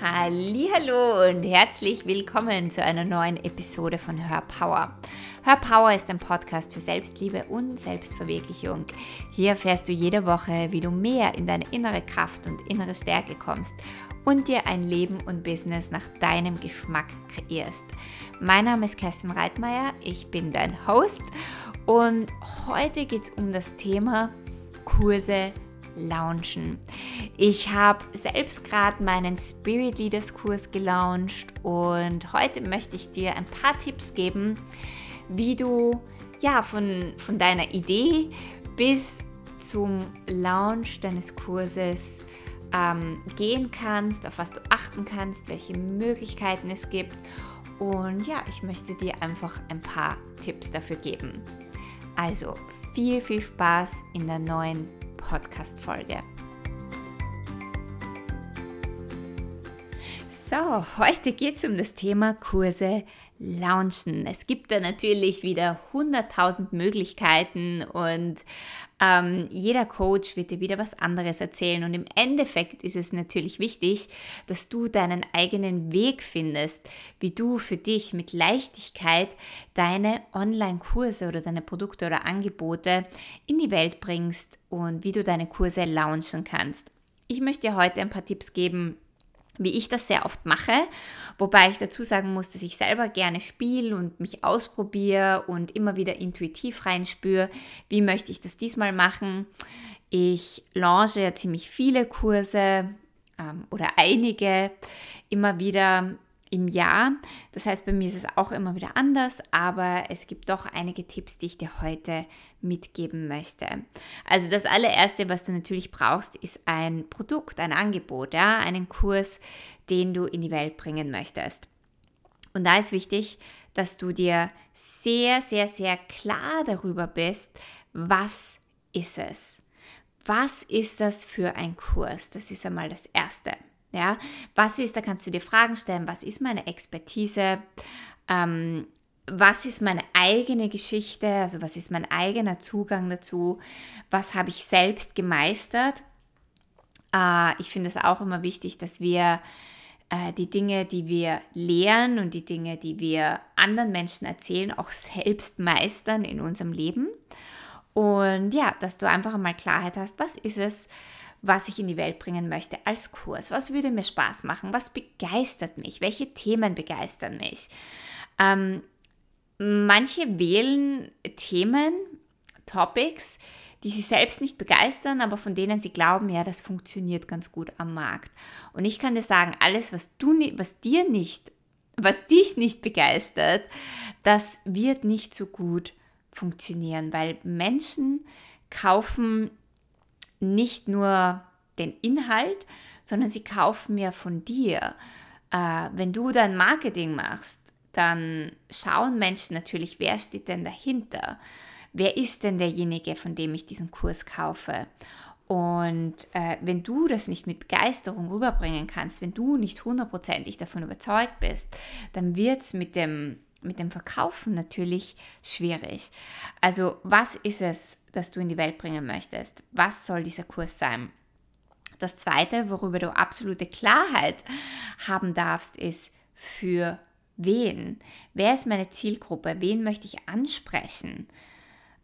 Hallo und herzlich willkommen zu einer neuen Episode von Hör Power. Hör Power ist ein Podcast für Selbstliebe und Selbstverwirklichung. Hier erfährst du jede Woche, wie du mehr in deine innere Kraft und innere Stärke kommst und dir ein Leben und Business nach deinem Geschmack kreierst. Mein Name ist Kerstin Reitmeier, ich bin dein Host und heute geht es um das Thema Kurse launchen. Ich habe selbst gerade meinen Spirit Leaders Kurs gelauncht und heute möchte ich dir ein paar Tipps geben, wie du ja von, von deiner Idee bis zum Launch deines Kurses ähm, gehen kannst, auf was du achten kannst, welche Möglichkeiten es gibt. Und ja, ich möchte dir einfach ein paar Tipps dafür geben. Also viel, viel Spaß in der neuen Podcast-Folge. So, heute geht es um das Thema Kurse launchen. Es gibt da natürlich wieder 100.000 Möglichkeiten und ähm, jeder Coach wird dir wieder was anderes erzählen und im Endeffekt ist es natürlich wichtig, dass du deinen eigenen Weg findest, wie du für dich mit Leichtigkeit deine Online-Kurse oder deine Produkte oder Angebote in die Welt bringst und wie du deine Kurse launchen kannst. Ich möchte dir heute ein paar Tipps geben, wie ich das sehr oft mache, wobei ich dazu sagen muss, dass ich selber gerne spiele und mich ausprobiere und immer wieder intuitiv reinspüre, wie möchte ich das diesmal machen. Ich launche ja ziemlich viele Kurse ähm, oder einige immer wieder im Jahr. Das heißt, bei mir ist es auch immer wieder anders, aber es gibt doch einige Tipps, die ich dir heute mitgeben möchte. Also das allererste, was du natürlich brauchst, ist ein Produkt, ein Angebot, ja, einen Kurs, den du in die Welt bringen möchtest. Und da ist wichtig, dass du dir sehr, sehr, sehr klar darüber bist, was ist es? Was ist das für ein Kurs? Das ist einmal das Erste. Ja, was ist, da kannst du dir Fragen stellen, was ist meine Expertise? Ähm, was ist meine eigene Geschichte, also was ist mein eigener Zugang dazu, was habe ich selbst gemeistert. Äh, ich finde es auch immer wichtig, dass wir äh, die Dinge, die wir lehren und die Dinge, die wir anderen Menschen erzählen, auch selbst meistern in unserem Leben. Und ja, dass du einfach einmal Klarheit hast, was ist es, was ich in die Welt bringen möchte als Kurs. Was würde mir Spaß machen? Was begeistert mich? Welche Themen begeistern mich? Ähm, manche wählen Themen, Topics, die sie selbst nicht begeistern, aber von denen sie glauben, ja, das funktioniert ganz gut am Markt. Und ich kann dir sagen, alles, was du, was dir nicht, was dich nicht begeistert, das wird nicht so gut funktionieren, weil Menschen kaufen nicht nur den Inhalt, sondern sie kaufen mehr von dir. Äh, wenn du dein Marketing machst, dann schauen Menschen natürlich, wer steht denn dahinter? Wer ist denn derjenige, von dem ich diesen Kurs kaufe? Und äh, wenn du das nicht mit Begeisterung rüberbringen kannst, wenn du nicht hundertprozentig davon überzeugt bist, dann wird es mit dem mit dem Verkaufen natürlich schwierig. Also was ist es, das du in die Welt bringen möchtest? Was soll dieser Kurs sein? Das Zweite, worüber du absolute Klarheit haben darfst, ist für wen? Wer ist meine Zielgruppe? Wen möchte ich ansprechen?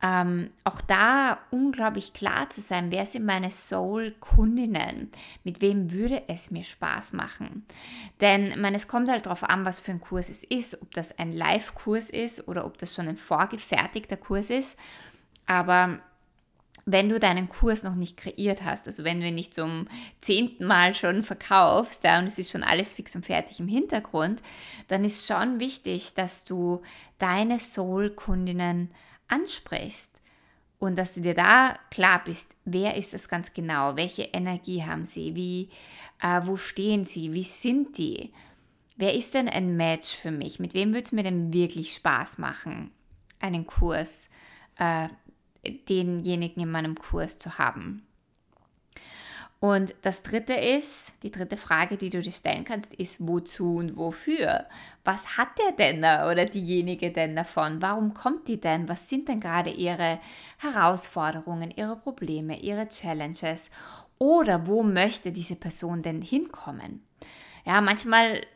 ähm, auch da unglaublich klar zu sein, wer sind meine Soul-Kundinnen, mit wem würde es mir Spaß machen. Denn man, es kommt halt darauf an, was für ein Kurs es ist, ob das ein Live-Kurs ist oder ob das schon ein vorgefertigter Kurs ist. Aber wenn du deinen Kurs noch nicht kreiert hast, also wenn du ihn nicht zum zehnten Mal schon verkaufst ja, und es ist schon alles fix und fertig im Hintergrund, dann ist schon wichtig, dass du deine Soul-Kundinnen ansprichst und dass du dir da klar bist, wer ist das ganz genau, welche Energie haben sie, wie, äh, wo stehen sie, wie sind die, wer ist denn ein Match für mich, mit wem würde es mir denn wirklich Spaß machen, einen Kurs, äh, denjenigen in meinem Kurs zu haben. Und das dritte ist, die dritte Frage, die du dir stellen kannst, ist wozu und wofür? Was hat der denn da oder diejenige denn davon? Warum kommt die denn? Was sind denn gerade ihre Herausforderungen, ihre Probleme, ihre Challenges? Oder wo möchte diese Person denn hinkommen? Ja, manchmal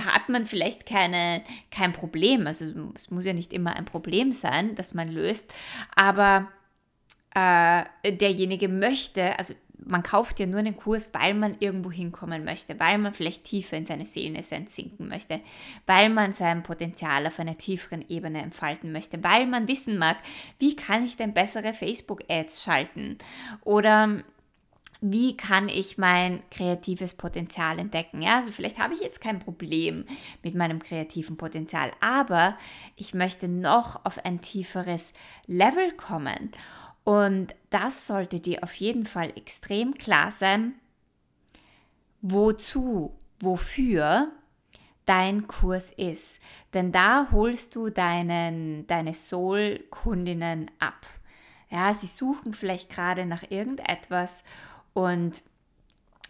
hat man vielleicht keine, kein Problem. Also es muss ja nicht immer ein Problem sein, das man löst, aber äh, derjenige möchte, also man kauft ja nur einen Kurs, weil man irgendwo hinkommen möchte, weil man vielleicht tiefer in seine Seelenessenz sinken möchte, weil man sein Potenzial auf einer tieferen Ebene entfalten möchte, weil man wissen mag, wie kann ich denn bessere Facebook-Ads schalten oder wie kann ich mein kreatives Potenzial entdecken? Ja, also vielleicht habe ich jetzt kein Problem mit meinem kreativen Potenzial, aber ich möchte noch auf ein tieferes Level kommen. Und das sollte dir auf jeden Fall extrem klar sein, wozu, wofür dein Kurs ist. Denn da holst du deinen, deine Soul-Kundinnen ab. Ja, sie suchen vielleicht gerade nach irgendetwas und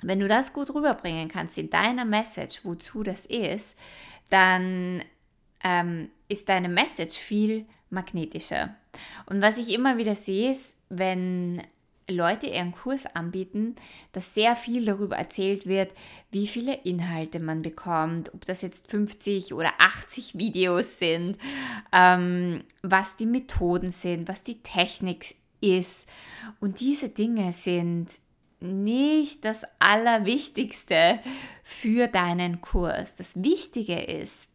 wenn du das gut rüberbringen kannst in deiner Message, wozu das ist, dann ähm, ist deine Message viel magnetischer. Und was ich immer wieder sehe, ist, wenn Leute ihren Kurs anbieten, dass sehr viel darüber erzählt wird, wie viele Inhalte man bekommt, ob das jetzt 50 oder 80 Videos sind, ähm, was die Methoden sind, was die Technik ist. Und diese Dinge sind nicht das Allerwichtigste für deinen Kurs. Das Wichtige ist,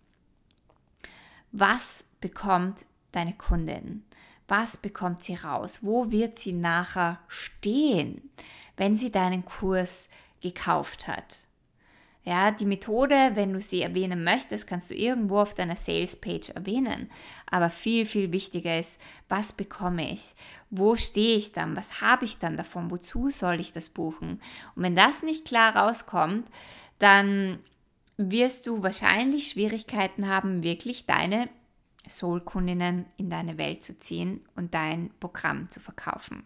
was bekommt deine Kundin? Was bekommt sie raus? Wo wird sie nachher stehen, wenn sie deinen Kurs gekauft hat? Ja, die Methode, wenn du sie erwähnen möchtest, kannst du irgendwo auf deiner Sales Page erwähnen. Aber viel, viel wichtiger ist, was bekomme ich? Wo stehe ich dann? Was habe ich dann davon? Wozu soll ich das buchen? Und wenn das nicht klar rauskommt, dann wirst du wahrscheinlich Schwierigkeiten haben, wirklich deine Soul-Kundinnen in deine Welt zu ziehen und dein Programm zu verkaufen.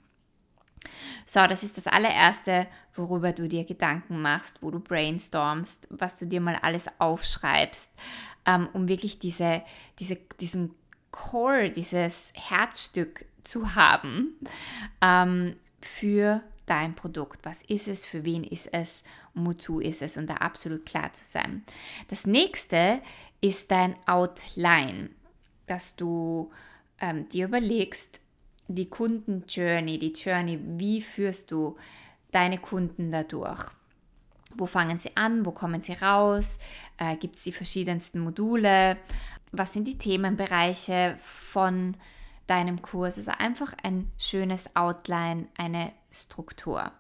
So, das ist das allererste, worüber du dir Gedanken machst, wo du brainstormst, was du dir mal alles aufschreibst, ähm, um wirklich diese, diese, diesen Core, dieses Herzstück zu haben ähm, für dein Produkt. Was ist es, für wen ist es wozu ist es und da absolut klar zu sein. Das nächste ist dein Outline, dass du ähm, dir überlegst, die Kundenjourney, die Journey, wie führst du deine Kunden dadurch? Wo fangen sie an? Wo kommen sie raus? Äh, Gibt es die verschiedensten Module? Was sind die Themenbereiche von deinem Kurs? Also einfach ein schönes Outline, eine Struktur.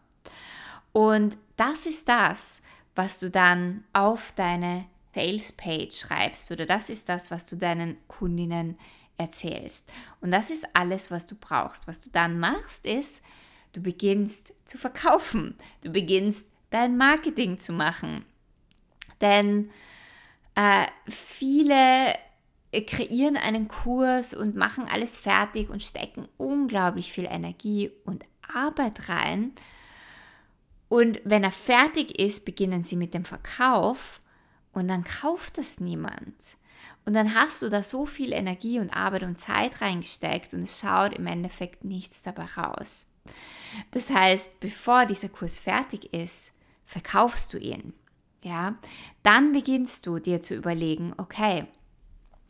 Und das ist das, was du dann auf deine Sales Page schreibst oder das ist das, was du deinen Kundinnen erzählst. Und das ist alles, was du brauchst. Was du dann machst, ist, du beginnst zu verkaufen. Du beginnst dein Marketing zu machen. Denn äh, viele kreieren einen Kurs und machen alles fertig und stecken unglaublich viel Energie und Arbeit rein. Und wenn er fertig ist, beginnen sie mit dem Verkauf und dann kauft das niemand. Und dann hast du da so viel Energie und Arbeit und Zeit reingesteckt und es schaut im Endeffekt nichts dabei raus. Das heißt, bevor dieser Kurs fertig ist, verkaufst du ihn. Ja, dann beginnst du dir zu überlegen, okay,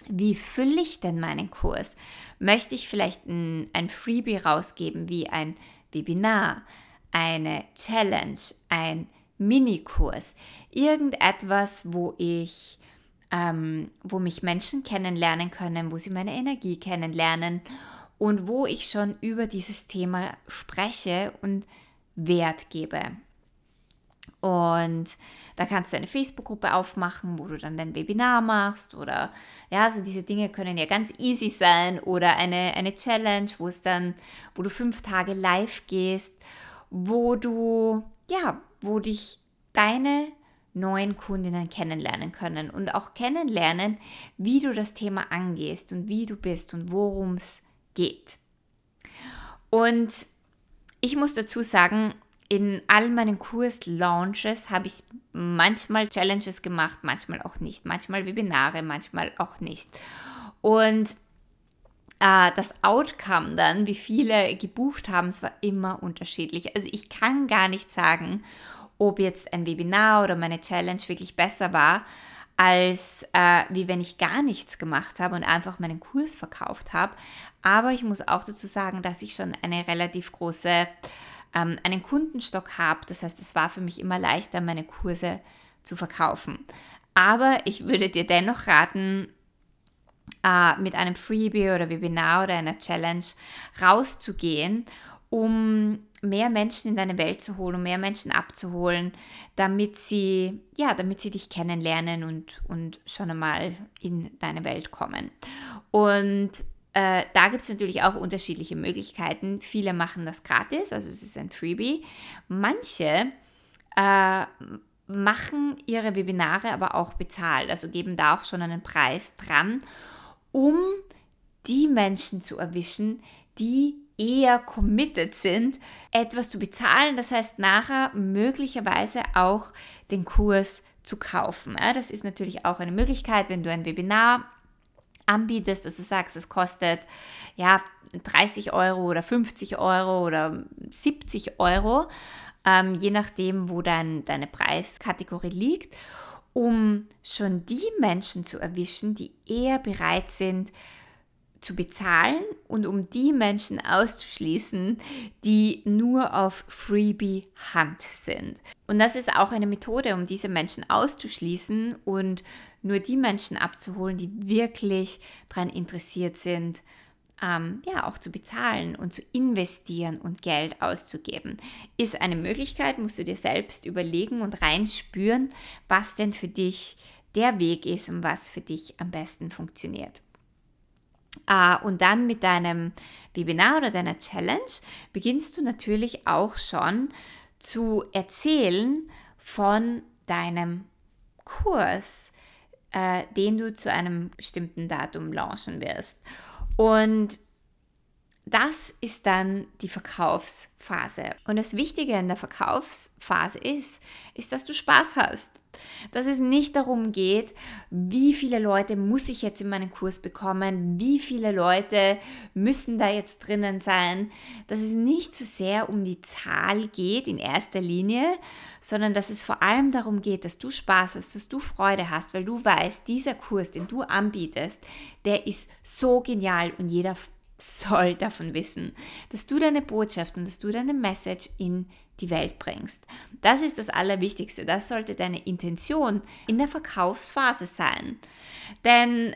wie fülle ich denn meinen Kurs? Möchte ich vielleicht ein, ein Freebie rausgeben wie ein Webinar, eine Challenge, ein Minikurs, irgendetwas, wo ich ähm, wo mich Menschen kennenlernen können, wo sie meine Energie kennenlernen und wo ich schon über dieses Thema spreche und Wert gebe. Und da kannst du eine Facebook-Gruppe aufmachen, wo du dann dein Webinar machst oder ja, also diese Dinge können ja ganz easy sein oder eine, eine Challenge, wo es dann, wo du fünf Tage live gehst, wo du, ja, wo dich deine neuen Kundinnen kennenlernen können und auch kennenlernen, wie du das Thema angehst und wie du bist und worum es geht. Und ich muss dazu sagen, in all meinen Kurs-Launches habe ich manchmal Challenges gemacht, manchmal auch nicht, manchmal Webinare, manchmal auch nicht. Und äh, das Outcome dann, wie viele gebucht haben, es war immer unterschiedlich. Also ich kann gar nicht sagen, ob jetzt ein Webinar oder meine Challenge wirklich besser war, als äh, wie wenn ich gar nichts gemacht habe und einfach meinen Kurs verkauft habe. Aber ich muss auch dazu sagen, dass ich schon eine relativ große, ähm, einen Kundenstock habe. Das heißt, es war für mich immer leichter, meine Kurse zu verkaufen. Aber ich würde dir dennoch raten, äh, mit einem Freebie oder Webinar oder einer Challenge rauszugehen, um mehr Menschen in deine Welt zu holen, um mehr Menschen abzuholen, damit sie, ja, damit sie dich kennenlernen und, und schon einmal in deine Welt kommen. Und äh, da gibt es natürlich auch unterschiedliche Möglichkeiten. Viele machen das gratis, also es ist ein Freebie. Manche äh, machen ihre Webinare aber auch bezahlt, also geben da auch schon einen Preis dran, um die Menschen zu erwischen, die eher committed sind, etwas zu bezahlen, das heißt nachher möglicherweise auch den Kurs zu kaufen. Das ist natürlich auch eine Möglichkeit, wenn du ein Webinar anbietest, dass du sagst, es kostet ja 30 Euro oder 50 Euro oder 70 Euro, ähm, je nachdem, wo dein, deine Preiskategorie liegt, um schon die Menschen zu erwischen, die eher bereit sind, zu bezahlen und um die Menschen auszuschließen, die nur auf Freebie Hand sind. Und das ist auch eine Methode, um diese Menschen auszuschließen und nur die Menschen abzuholen, die wirklich daran interessiert sind, ähm, ja auch zu bezahlen und zu investieren und Geld auszugeben. Ist eine Möglichkeit, musst du dir selbst überlegen und reinspüren, was denn für dich der Weg ist und was für dich am besten funktioniert. Uh, und dann mit deinem Webinar oder deiner Challenge beginnst du natürlich auch schon zu erzählen von deinem Kurs, äh, den du zu einem bestimmten Datum launchen wirst. Und das ist dann die Verkaufsphase. Und das Wichtige in der Verkaufsphase ist, ist, dass du Spaß hast. Dass es nicht darum geht, wie viele Leute muss ich jetzt in meinen Kurs bekommen, wie viele Leute müssen da jetzt drinnen sein. Dass es nicht so sehr um die Zahl geht in erster Linie, sondern dass es vor allem darum geht, dass du Spaß hast, dass du Freude hast, weil du weißt, dieser Kurs, den du anbietest, der ist so genial und jeder soll davon wissen, dass du deine Botschaft und dass du deine Message in die Welt bringst. Das ist das Allerwichtigste. Das sollte deine Intention in der Verkaufsphase sein. Denn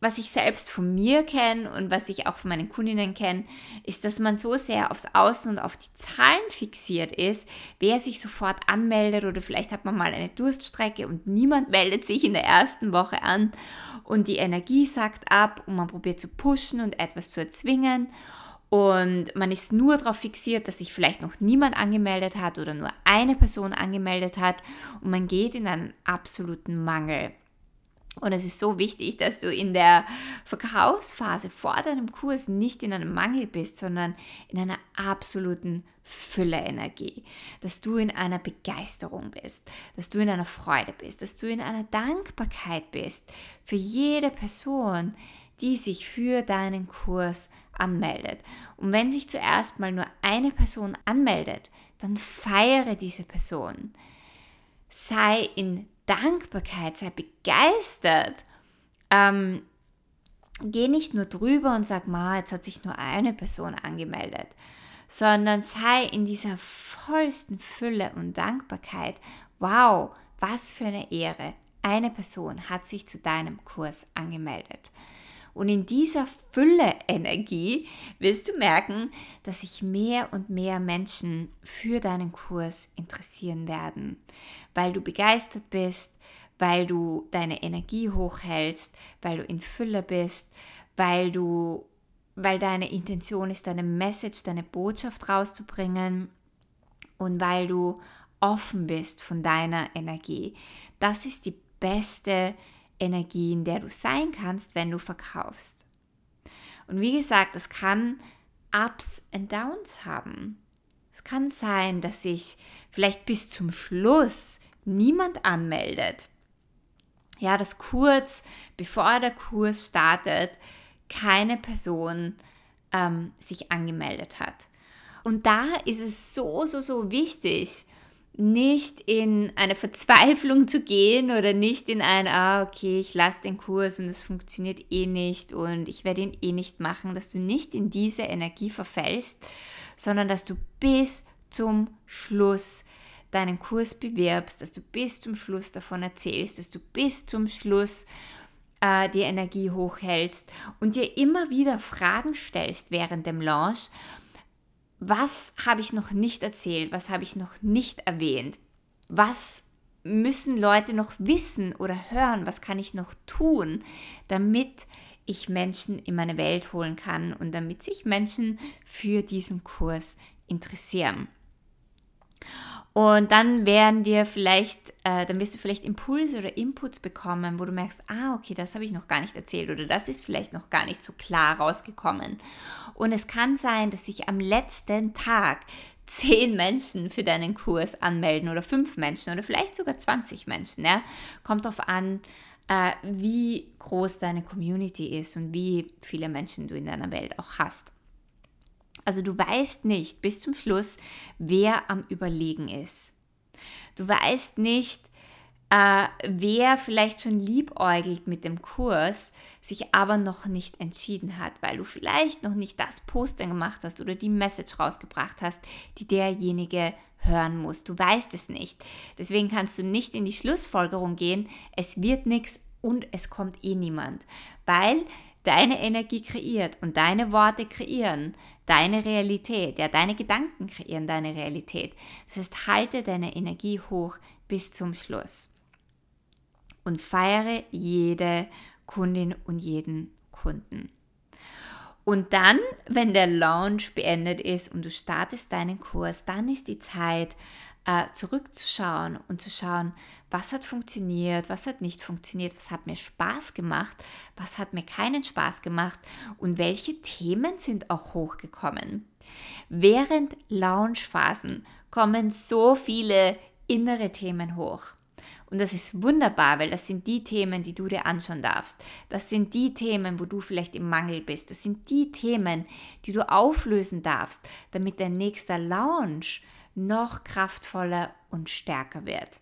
was ich selbst von mir kenne und was ich auch von meinen Kundinnen kenne, ist, dass man so sehr aufs Außen und auf die Zahlen fixiert ist, wer sich sofort anmeldet oder vielleicht hat man mal eine Durststrecke und niemand meldet sich in der ersten Woche an und die Energie sackt ab und man probiert zu pushen und etwas zu erzwingen und man ist nur darauf fixiert, dass sich vielleicht noch niemand angemeldet hat oder nur eine Person angemeldet hat und man geht in einen absoluten Mangel. Und es ist so wichtig, dass du in der Verkaufsphase vor deinem Kurs nicht in einem Mangel bist, sondern in einer absoluten Fülle-Energie. Dass du in einer Begeisterung bist, dass du in einer Freude bist, dass du in einer Dankbarkeit bist für jede Person, die sich für deinen Kurs anmeldet. Und wenn sich zuerst mal nur eine Person anmeldet, dann feiere diese Person. Sei in Dankbarkeit, sei begeistert. Ähm, geh nicht nur drüber und sag mal, jetzt hat sich nur eine Person angemeldet, sondern sei in dieser vollsten Fülle und Dankbarkeit. Wow, was für eine Ehre. Eine Person hat sich zu deinem Kurs angemeldet. Und in dieser Fülle Energie wirst du merken, dass sich mehr und mehr Menschen für deinen Kurs interessieren werden, weil du begeistert bist, weil du deine Energie hochhältst, weil du in Fülle bist, weil du weil deine Intention ist, deine Message, deine Botschaft rauszubringen und weil du offen bist von deiner Energie. Das ist die beste Energie, in der du sein kannst, wenn du verkaufst. Und wie gesagt, es kann Ups und Downs haben. Es kann sein, dass sich vielleicht bis zum Schluss niemand anmeldet. Ja, dass kurz bevor der Kurs startet, keine Person ähm, sich angemeldet hat. Und da ist es so, so, so wichtig, nicht in eine Verzweiflung zu gehen oder nicht in ein, ah, okay, ich lasse den Kurs und es funktioniert eh nicht und ich werde ihn eh nicht machen, dass du nicht in diese Energie verfällst, sondern dass du bis zum Schluss deinen Kurs bewirbst, dass du bis zum Schluss davon erzählst, dass du bis zum Schluss äh, die Energie hochhältst und dir immer wieder Fragen stellst während dem Launch was habe ich noch nicht erzählt, was habe ich noch nicht erwähnt, was müssen Leute noch wissen oder hören, was kann ich noch tun, damit ich Menschen in meine Welt holen kann und damit sich Menschen für diesen Kurs interessieren. Und dann werden dir vielleicht, äh, dann wirst du vielleicht Impulse oder Inputs bekommen, wo du merkst, ah, okay, das habe ich noch gar nicht erzählt oder das ist vielleicht noch gar nicht so klar rausgekommen. Und es kann sein, dass sich am letzten Tag zehn Menschen für deinen Kurs anmelden oder fünf Menschen oder vielleicht sogar 20 Menschen. Ja? Kommt darauf an, äh, wie groß deine Community ist und wie viele Menschen du in deiner Welt auch hast. Also du weißt nicht bis zum Schluss, wer am Überlegen ist. Du weißt nicht, äh, wer vielleicht schon liebäugelt mit dem Kurs, sich aber noch nicht entschieden hat, weil du vielleicht noch nicht das Poster gemacht hast oder die Message rausgebracht hast, die derjenige hören muss. Du weißt es nicht. Deswegen kannst du nicht in die Schlussfolgerung gehen, es wird nichts und es kommt eh niemand, weil deine Energie kreiert und deine Worte kreieren deine Realität. Ja, deine Gedanken kreieren deine Realität. Das heißt, halte deine Energie hoch bis zum Schluss und feiere jede Kundin und jeden Kunden. Und dann, wenn der Launch beendet ist und du startest deinen Kurs, dann ist die Zeit, äh, zurückzuschauen und zu schauen, was hat funktioniert, was hat nicht funktioniert, was hat mir Spaß gemacht, was hat mir keinen Spaß gemacht und welche Themen sind auch hochgekommen. Während Launchphasen kommen so viele innere Themen hoch. Und das ist wunderbar, weil das sind die Themen, die du dir anschauen darfst. Das sind die Themen, wo du vielleicht im Mangel bist. Das sind die Themen, die du auflösen darfst, damit dein nächster Launch noch kraftvoller und stärker wird.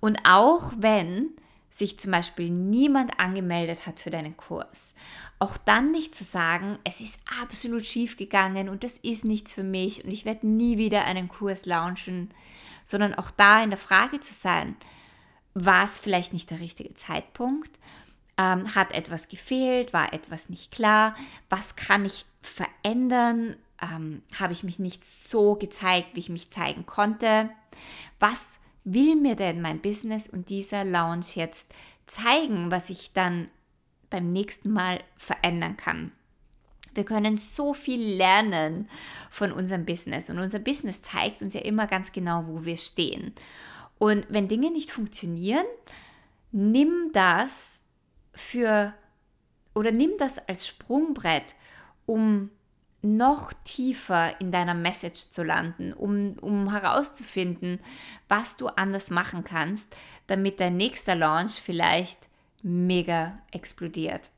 Und auch wenn sich zum Beispiel niemand angemeldet hat für deinen Kurs, auch dann nicht zu sagen, es ist absolut schief gegangen und das ist nichts für mich und ich werde nie wieder einen Kurs launchen, sondern auch da in der Frage zu sein, war es vielleicht nicht der richtige Zeitpunkt? Ähm, hat etwas gefehlt? War etwas nicht klar? Was kann ich verändern? ähm, habe ich mich nicht so gezeigt, wie ich mich zeigen konnte. Was will mir denn mein Business und dieser Lounge jetzt zeigen, was ich dann beim nächsten Mal verändern kann? Wir können so viel lernen von unserem Business und unser Business zeigt uns ja immer ganz genau, wo wir stehen. Und wenn Dinge nicht funktionieren, nimm das für oder nimm das als Sprungbrett, um noch tiefer in deiner Message zu landen, um, um herauszufinden, was du anders machen kannst, damit dein nächster Launch vielleicht mega explodiert.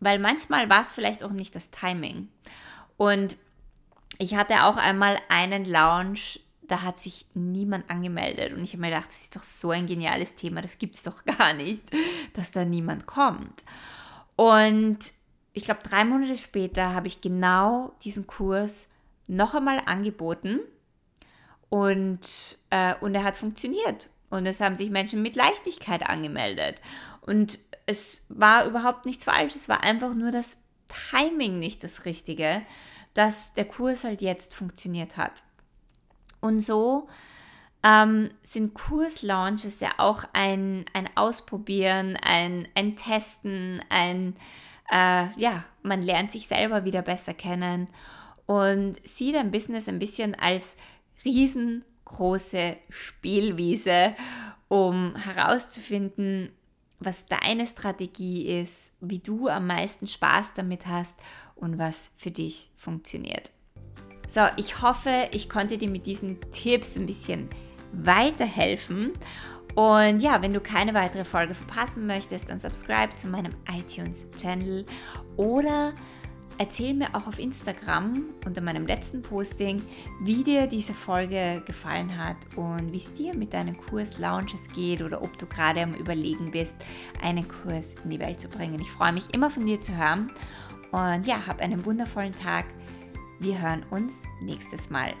Weil manchmal war es vielleicht auch nicht das Timing. Und ich hatte auch einmal einen Launch, da hat sich niemand angemeldet. Und ich habe mir gedacht, das ist doch so ein geniales Thema, das gibt es doch gar nicht, dass da niemand kommt. Und ich glaube, drei Monate später habe ich genau diesen Kurs noch einmal angeboten und, äh, und er hat funktioniert. Und es haben sich Menschen mit Leichtigkeit angemeldet. Und es war überhaupt nichts falsch. Es war einfach nur das Timing nicht das Richtige, dass der Kurs halt jetzt funktioniert hat. Und so ähm, sind Kurslaunches ja auch ein, ein Ausprobieren, ein, ein Testen, ein äh, ja, man lernt sich selber wieder besser kennen und sieht ein Business ein bisschen als riesengroße Spielwiese, um herauszufinden, was deine Strategie ist, wie du am meisten Spaß damit hast und was für dich funktioniert. So, ich hoffe, ich konnte dir mit diesen Tipps ein bisschen weiterhelfen und ja, wenn du keine weitere Folge verpassen möchtest, dann subscribe zu meinem iTunes-Channel oder Erzähl mir auch auf Instagram unter meinem letzten Posting, wie dir diese Folge gefallen hat und wie es dir mit deinen Kurs-Launches geht oder ob du gerade am Überlegen bist, einen Kurs in die Welt zu bringen. Ich freue mich immer von dir zu hören und ja, hab einen wundervollen Tag. Wir hören uns nächstes Mal.